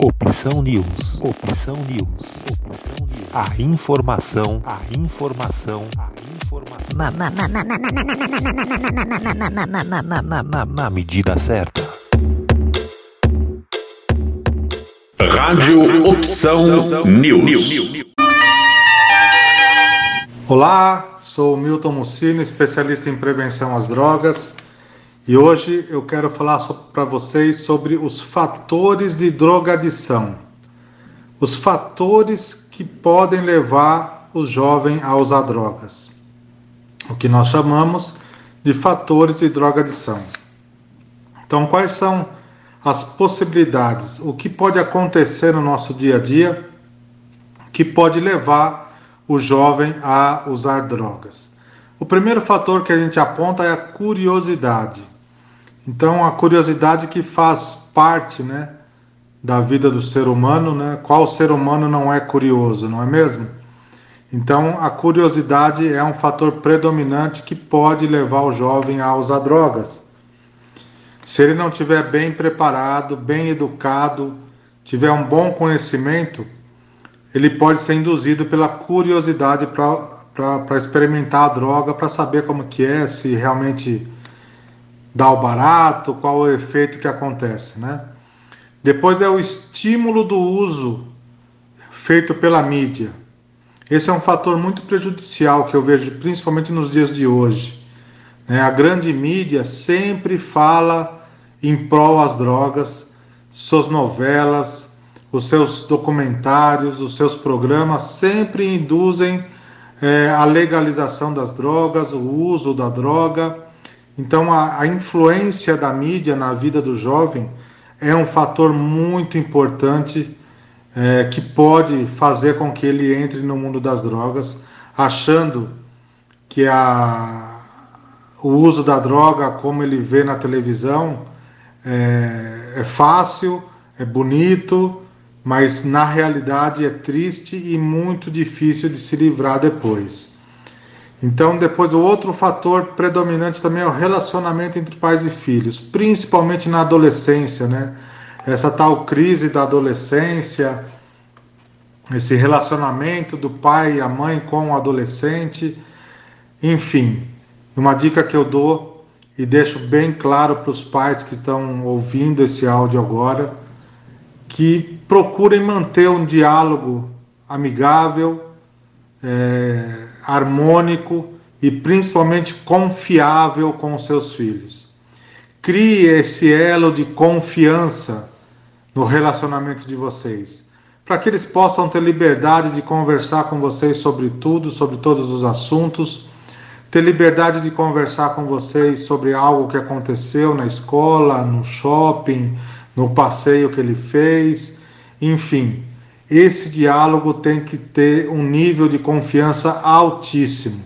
Opção News. Opção News. Opção News. A informação. A informação. A informação. Na, na, na, na, na, na, na, na, na, na, na, na, na, na, na medida certa. Rádio Opção News. Olá, sou Milton Mussini, especialista em prevenção às drogas. E hoje eu quero falar para vocês sobre os fatores de drogadição. Os fatores que podem levar o jovem a usar drogas. O que nós chamamos de fatores de drogadição. Então, quais são as possibilidades? O que pode acontecer no nosso dia a dia que pode levar o jovem a usar drogas? O primeiro fator que a gente aponta é a curiosidade. Então, a curiosidade que faz parte, né, da vida do ser humano, né? Qual ser humano não é curioso, não é mesmo? Então, a curiosidade é um fator predominante que pode levar o jovem a usar drogas. Se ele não tiver bem preparado, bem educado, tiver um bom conhecimento, ele pode ser induzido pela curiosidade para experimentar a droga, para saber como que é, se realmente dá o barato, qual é o efeito que acontece, né? Depois é o estímulo do uso feito pela mídia. Esse é um fator muito prejudicial que eu vejo principalmente nos dias de hoje. Né? A grande mídia sempre fala em prol às drogas, suas novelas, os seus documentários, os seus programas sempre induzem é, a legalização das drogas, o uso da droga então, a, a influência da mídia na vida do jovem é um fator muito importante é, que pode fazer com que ele entre no mundo das drogas, achando que a, o uso da droga, como ele vê na televisão, é, é fácil, é bonito, mas na realidade é triste e muito difícil de se livrar depois. Então, depois, o outro fator predominante também é o relacionamento entre pais e filhos, principalmente na adolescência, né? Essa tal crise da adolescência, esse relacionamento do pai e a mãe com o adolescente, enfim, uma dica que eu dou e deixo bem claro para os pais que estão ouvindo esse áudio agora, que procurem manter um diálogo amigável, é, harmônico e principalmente confiável com seus filhos. Crie esse elo de confiança no relacionamento de vocês, para que eles possam ter liberdade de conversar com vocês sobre tudo, sobre todos os assuntos, ter liberdade de conversar com vocês sobre algo que aconteceu na escola, no shopping, no passeio que ele fez, enfim, esse diálogo tem que ter um nível de confiança altíssimo,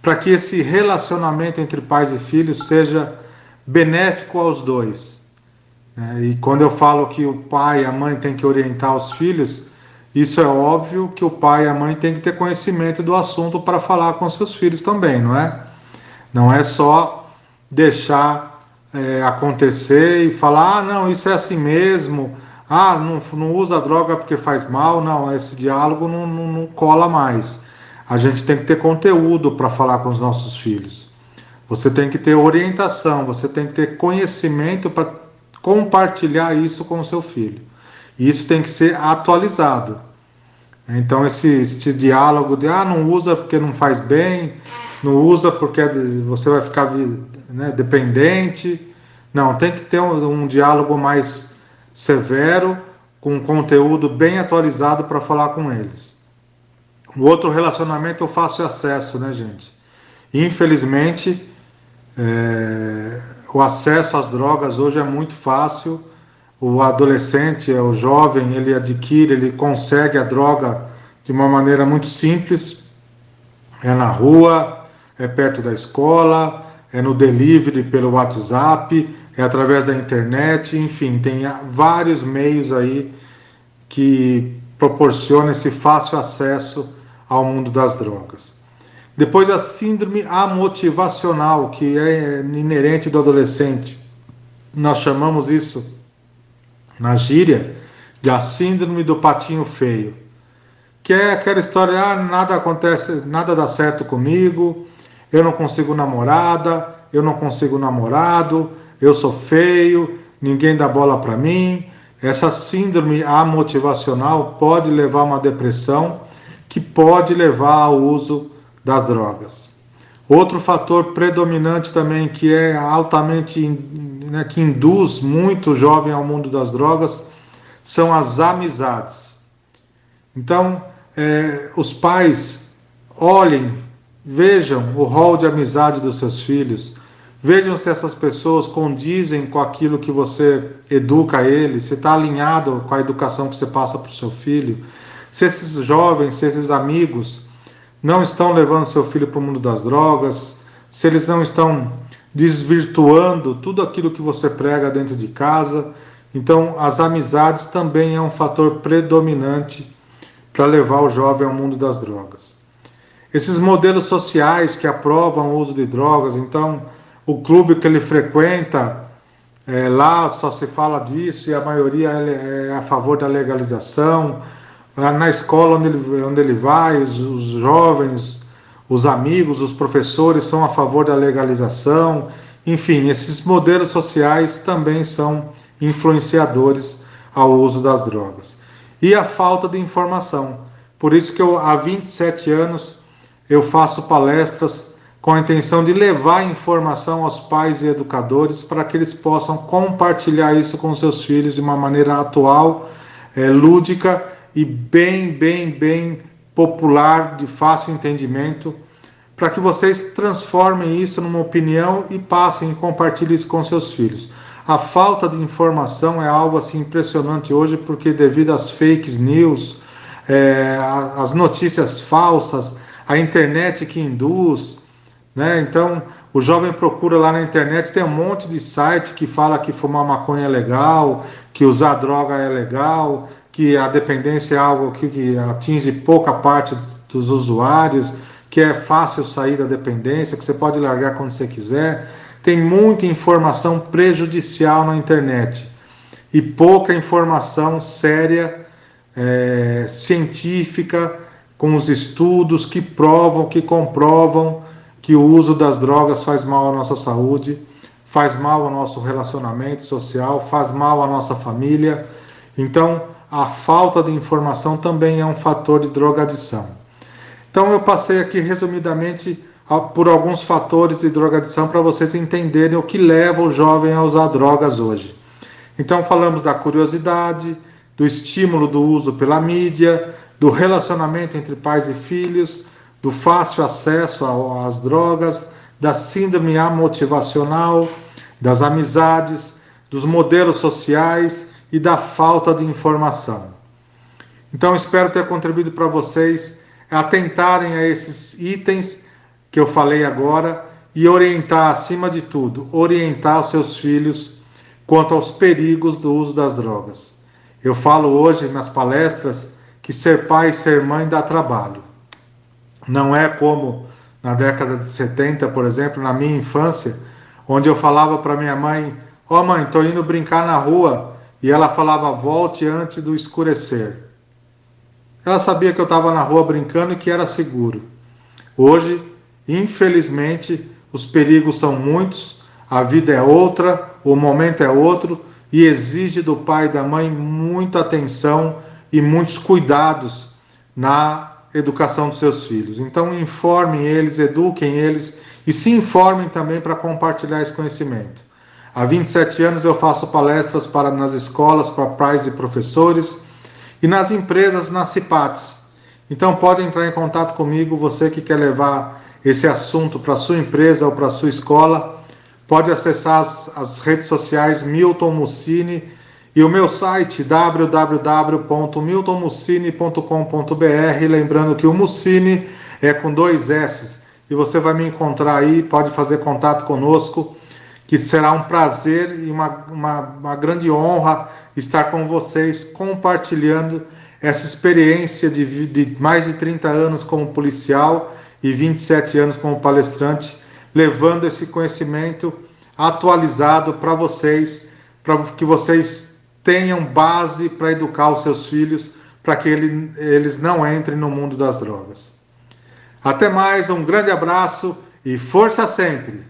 para que esse relacionamento entre pais e filhos seja benéfico aos dois. Né? E quando eu falo que o pai e a mãe têm que orientar os filhos, isso é óbvio que o pai e a mãe têm que ter conhecimento do assunto para falar com seus filhos também, não é? Não é só deixar é, acontecer e falar, ah, não, isso é assim mesmo ah, não, não usa droga porque faz mal, não, esse diálogo não, não, não cola mais. A gente tem que ter conteúdo para falar com os nossos filhos. Você tem que ter orientação, você tem que ter conhecimento para compartilhar isso com o seu filho. E isso tem que ser atualizado. Então esse, esse diálogo de ah, não usa porque não faz bem, não usa porque você vai ficar né, dependente. Não, tem que ter um, um diálogo mais severo, com conteúdo bem atualizado para falar com eles. O outro relacionamento é o fácil acesso, né, gente? Infelizmente, é, o acesso às drogas hoje é muito fácil. O adolescente, o jovem, ele adquire, ele consegue a droga de uma maneira muito simples. É na rua, é perto da escola, é no delivery pelo WhatsApp, é através da internet, enfim, tem vários meios aí que proporcionam esse fácil acesso ao mundo das drogas. Depois a síndrome amotivacional, que é inerente do adolescente. Nós chamamos isso na gíria da síndrome do patinho feio, que é aquela história, ah, nada acontece, nada dá certo comigo, eu não consigo namorada, eu não consigo namorado, eu sou feio, ninguém dá bola para mim. Essa síndrome amotivacional pode levar a uma depressão que pode levar ao uso das drogas. Outro fator predominante também que é altamente né, que induz muito o jovem ao mundo das drogas são as amizades. Então, é, os pais olhem, vejam o rol de amizade dos seus filhos, vejam se essas pessoas condizem com aquilo que você educa ele, se está alinhado com a educação que você passa para o seu filho, se esses jovens, se esses amigos não estão levando seu filho para o mundo das drogas, se eles não estão desvirtuando tudo aquilo que você prega dentro de casa. Então, as amizades também é um fator predominante para levar o jovem ao mundo das drogas. Esses modelos sociais que aprovam o uso de drogas, então, o clube que ele frequenta, é, lá só se fala disso e a maioria é a favor da legalização. Na escola onde ele, onde ele vai, os, os jovens os amigos, os professores são a favor da legalização. Enfim, esses modelos sociais também são influenciadores ao uso das drogas. E a falta de informação. Por isso que eu, há 27 anos eu faço palestras com a intenção de levar informação aos pais e educadores para que eles possam compartilhar isso com seus filhos de uma maneira atual, é, lúdica e bem, bem, bem popular, de fácil entendimento, para que vocês transformem isso numa opinião e passem e compartilhem isso com seus filhos. A falta de informação é algo assim impressionante hoje, porque devido às fake news, é, as notícias falsas, a internet que induz, né? Então o jovem procura lá na internet, tem um monte de site que fala que fumar maconha é legal, que usar droga é legal, que a dependência é algo que, atinge pouca parte dos usuários, que é fácil sair da dependência, que você pode largar quando você quiser. Tem muita informação prejudicial na internet e pouca informação séria, é, científica, com os estudos que provam, que comprovam que o uso das drogas faz mal à nossa saúde, faz mal ao nosso relacionamento social, faz mal à nossa família. Então, a falta de informação também é um fator de drogadição. Então eu passei aqui resumidamente por alguns fatores de drogadição para vocês entenderem o que leva o jovem a usar drogas hoje. Então falamos da curiosidade, do estímulo do uso pela mídia, do relacionamento entre pais e filhos, do fácil acesso às drogas, da síndrome amotivacional, das amizades, dos modelos sociais e da falta de informação. Então espero ter contribuído para vocês atentarem a esses itens que eu falei agora e orientar, acima de tudo, orientar os seus filhos quanto aos perigos do uso das drogas. Eu falo hoje nas palestras que ser pai e ser mãe dá trabalho. Não é como na década de 70, por exemplo, na minha infância, onde eu falava para minha mãe: Ó oh, mãe, estou indo brincar na rua e ela falava: volte antes do escurecer. Ela sabia que eu estava na rua brincando e que era seguro. Hoje, infelizmente, os perigos são muitos, a vida é outra, o momento é outro e exige do pai e da mãe muita atenção e muitos cuidados na educação dos seus filhos. Então, informem eles, eduquem eles e se informem também para compartilhar esse conhecimento. Há 27 anos eu faço palestras para nas escolas para pais e professores e nas empresas nas CIPATs. Então pode entrar em contato comigo, você que quer levar esse assunto para sua empresa ou para sua escola, pode acessar as, as redes sociais Milton Mussini e o meu site www.miltonmussini.com.br, lembrando que o Mussini é com dois S. E você vai me encontrar aí, pode fazer contato conosco que será um prazer e uma, uma, uma grande honra estar com vocês compartilhando essa experiência de, de mais de 30 anos como policial e 27 anos como palestrante, levando esse conhecimento atualizado para vocês, para que vocês tenham base para educar os seus filhos para que ele, eles não entrem no mundo das drogas. Até mais, um grande abraço e força sempre!